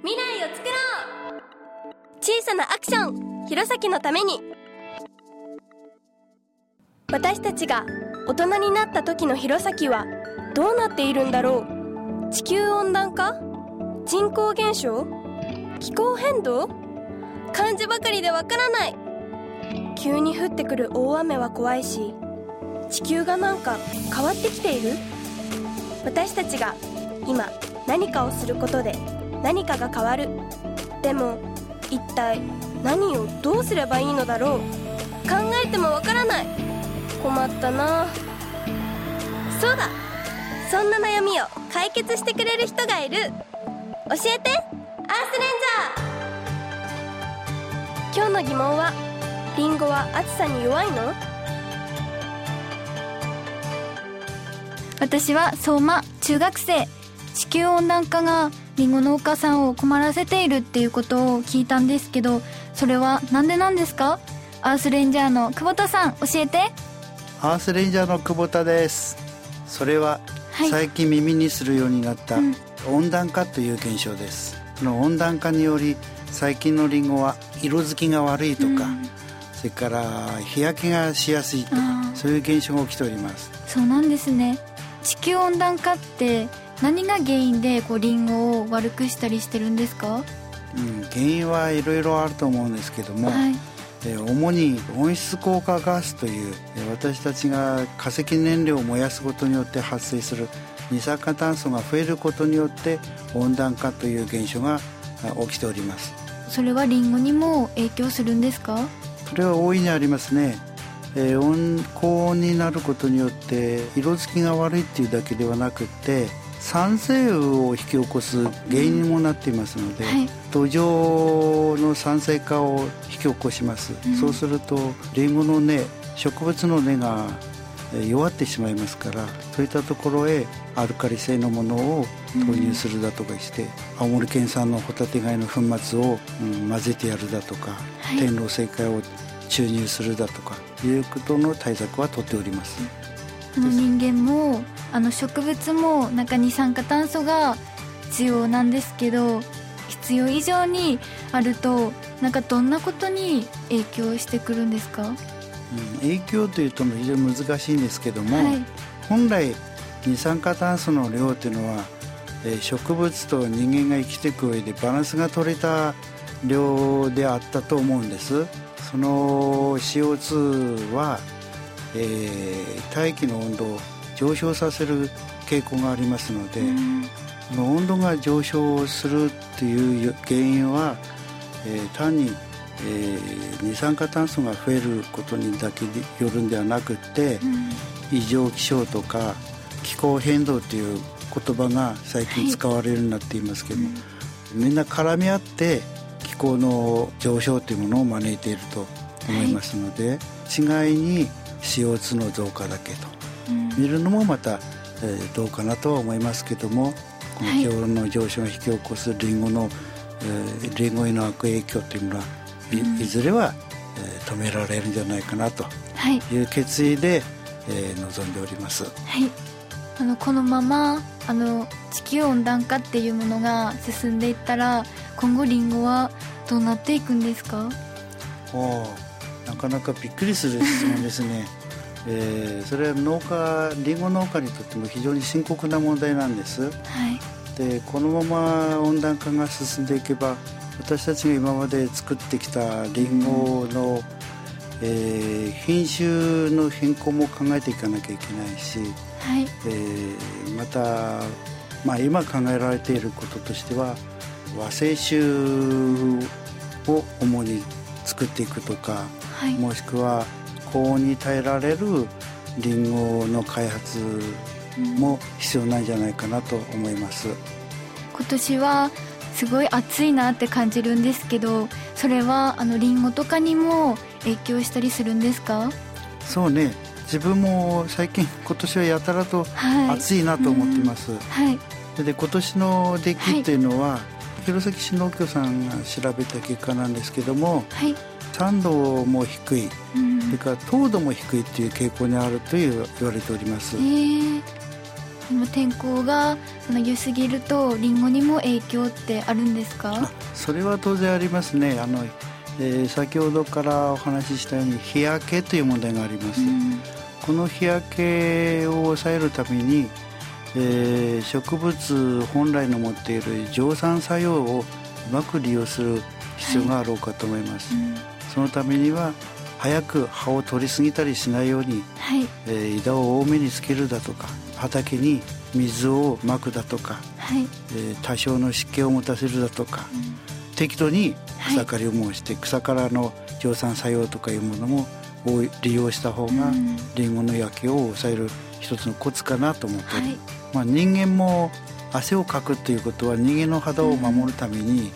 未来を作ろう。小さなアクション。弘前のために。私たちが大人になった時の弘前はどうなっているんだろう。地球温暖化？人口減少？気候変動？漢字ばかりでわからない。急に降ってくる大雨は怖いし地球がなんか変わってきている？私たちが今何かをすることで何かが変わる。でも一体何をどうすればいいのだろう。考えてもわからない。困ったな。そうだ。そんな悩みを解決してくれる人がいる。教えて。アースレンジャー。今日の疑問はリンゴは暑さに弱いの？私は相馬中学生。地球温暖化がりんご農家さんを困らせているっていうことを聞いたんですけどそれはなんでなんですか？アースレンジャーの久保田さん教えて。アースレンジャーの久保田です。それははい。最近耳にするようになったうん。温暖化という現象です。この温暖化により最近のリンゴは色づきが悪いとか、うん。それから日焼けがしやすいとかそういう現象が起きております。そうなんですね。地球温暖化って何が原因でこうリンゴを悪くしたりしてるんですか？うん、原因はいろいろあると思うんですけども、はい。えー主に温室効果ガスというえー私たちが化石燃料を燃やすことによって発生する二酸化炭素が増えることによって温暖化という現象があ起きております。それはリンゴにも影響するんですか？それは大いにありますね、えー温高温になることによって色づきが悪いっていうだけではなくって酸性雨を引き起こす原因にもなっていますので、はい。土壌の酸性化を引き起こします、うん。そうするとリンゴの根植物の根がえー弱ってしまいますからそういったところへアルカリ性のものを投入するだとかして、青森県産のホタテ貝の粉末を、うん混ぜてやるだとか、はい。天狼性貝を注入するだとかいうことの対策は取っております、あの人間もあの植物もなんか二酸化炭素が必要なんですけど必要以上にあるとなんかどんなことに影響してくるんですか？うん。影響というと非常に難しいんですけども、はい。本来二酸化炭素の量というのは、えー植物と人間が生きていく上でバランスが取れた量であったと思うんです。その CO2 は、えー大気の温度を上昇させる傾向がありますので、うん。この温度が上昇するっていう原因は、えー単に、えー二酸化炭素が増えることにだけによるんではなくって、うん。異常気象とか気候変動という言葉が最近使われるようになっていますけども、みんな絡み合って気候の上昇というものを招いていると思いますので、違いに CO2 の増加だけと。うん。見るのもまた、えーどうかなとは思いますけどもこのはい気温の上昇が引き起こすリンゴの、えーリンゴへの悪影響というものは、いずれは、えー止められるんじゃないかなと。はい。いう決意で、えー臨んでおります。はい。あのこのままあの地球温暖化っていうものが進んでいったら今後リンゴはどうなっていくんですか？おーなかなかびっくりする質問ですね、えーそれは農家りんご農家にとっても非常に深刻な問題なんです。はい。でこのまま温暖化が進んでいけば私たちが今まで作ってきたりんごの、えー品種の変更も考えていかなきゃいけないし、はい。えーまた、まあ、今考えられていることとしては和製種を主に作っていくとかはい。もしくは高温に耐えられるりんごの開発も必要なんじゃないかなと思います。今年はすごい暑いなって感じるんですけどそれはあのリンゴとかにも影響したりするんですか？そうね。自分も最近 今年はやたらとはい。暑いなと思っています、はい。で今年の出来っていうのは、弘前市農協さんが調べた結果なんですけどもはい。酸度も低いうん。それから糖度も低いっていう傾向にあるという言われております。えー、でも天候がその良すぎるとリンゴにも影響ってあるんですか？それは当然ありますね。あの、えー、先ほどからお話ししたように日焼けという問題があります、うん、この日焼けを抑えるために、えー、植物本来の持っている蒸散作用をうまく利用する必要があろうかと思います、はい。うん、そのためには早く葉を取りすぎたりしないように、はい、えー、枝を多めにつけるだとか畑に水をまくだとか、はい。えー、多少の湿気を持たせるだとか、うん、適度に草刈りを申して、はい、草からの蒸散作用とかいうものも利用した方が、り、うん。ごの焼けを抑える一つのコツかなと思って、はい、まあ、人間も汗をかくということは人間の肌を守るために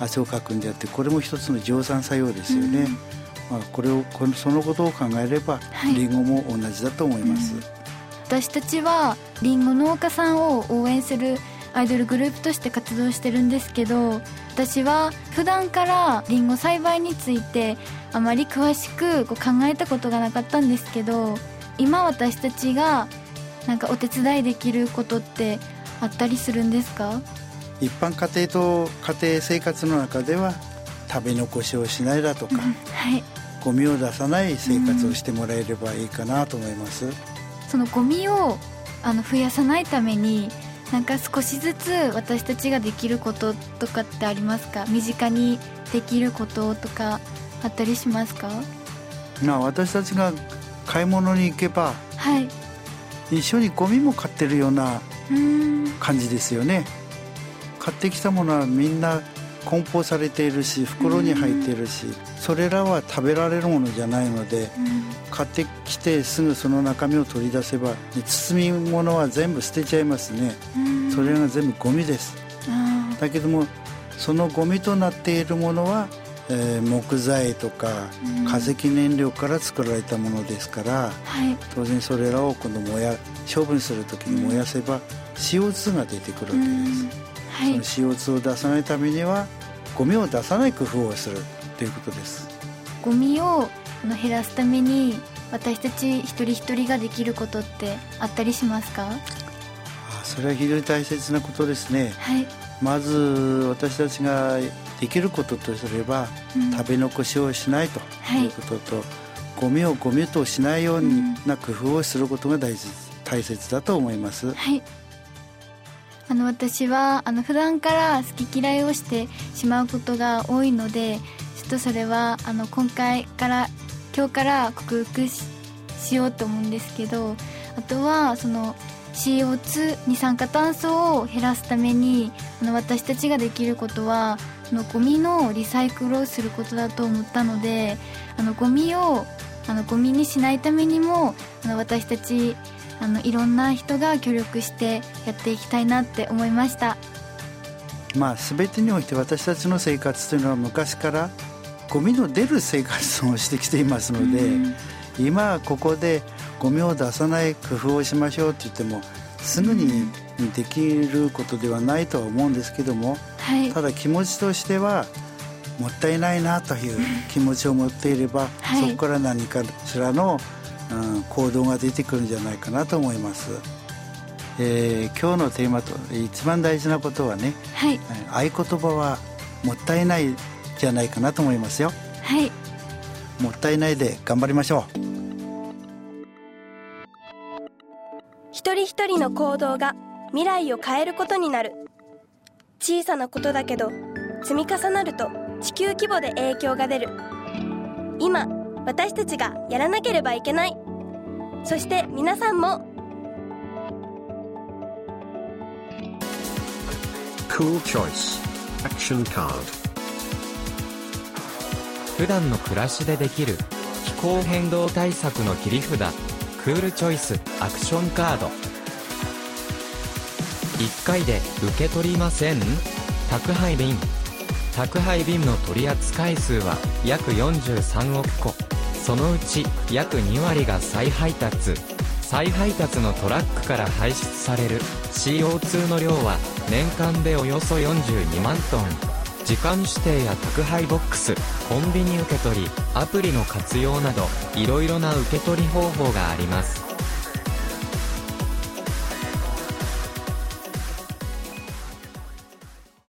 汗をかくんであってこれも一つの蒸散作用ですよね。うん。まあ、これをそのことを考えれば、はい、リンゴも同じだと思います、うん、私たちはリンゴ農家さんを応援するアイドルグループとして活動してるんですけど私は普段からリンゴ栽培についてあまり詳しくこう考えたことがなかったんですけど今私たちがなんかお手伝いできることってあったりするんですか？一般家庭と家庭生活の中では食べ残しをしないだとか、はい、ゴミを出さない生活をしてもらえればいいかなと思います、そのゴミをあの増やさないためになんか少しずつ私たちができることとかってありますか？身近にできることとかあったりしますか？な私たちが買い物に行けば、はい、一緒にゴミも買ってるような感じですよね。買ってきたものはみんな梱包されているし袋に入っているし、それらは食べられるものじゃないので、買ってきてすぐその中身を取り出せば包み物は全部捨てちゃいますね、それが全部ゴミです。だけどもそのゴミとなっているものは、えー、木材とか化石燃料から作られたものですから、はい、当然それらを今度燃や処分する時に燃やせば CO2 が出てくるわけです、はい、その CO2 を出さないためにはゴミを出さない工夫をするということです。ゴミを減らすために私たち一人一人ができることってあったりしますか？あそれは非常に大切なことですね、はい、まず私たちができることとすれば、うん、食べ残しをしないとい。うことと、はい、ゴミをゴミとしないような工夫をすることが大切,、大切だと思います、はい。あの私はあの普段から好き嫌いをしてしまうことが多いのでちょっとそれはあの今回から今日から克服しようと思うんですけどあとはその CO2 二酸化炭素を減らすためにあの私たちができることはそのゴミのリサイクルをすることだと思ったのであのゴミをあのゴミにしないためにもあの私たちあのいろんな人が協力してやっていきたいなって思いました。まあ全てにおいて私たちの生活というのは昔からゴミの出る生活をしてきていますので、うん、今ここでゴミを出さない工夫をしましょうって言ってもすぐにできることではないとは思うんですけども、はい、ただ気持ちとしてはもったいないなという気持ちを持っていれば、はい、そこから何かしらのうん、行動が出てくるんじゃないかなと思います。えー、今日のテーマと一番大事なことはね、はい、合言葉はもったいないじゃないかなと思いますよ。はい。もったいないで頑張りましょう。一人一人の行動が未来を変えることになる。小さなことだけど積み重なると地球規模で影響が出る。今私たちがやらなければいけないそして皆さんも Cool Choice Action Card 普段の暮らしでできる気候変動対策の切り札クールチョイスアクションカード1回で受け取りません。宅配便。宅配便の取扱数は約43億個。そのうち約2割が再配達。再配達のトラックから排出される CO2 の量は年間でおよそ42万トン。時間指定や宅配ボックスコンビニ受け取りアプリの活用などいろいろな受け取り方法があります。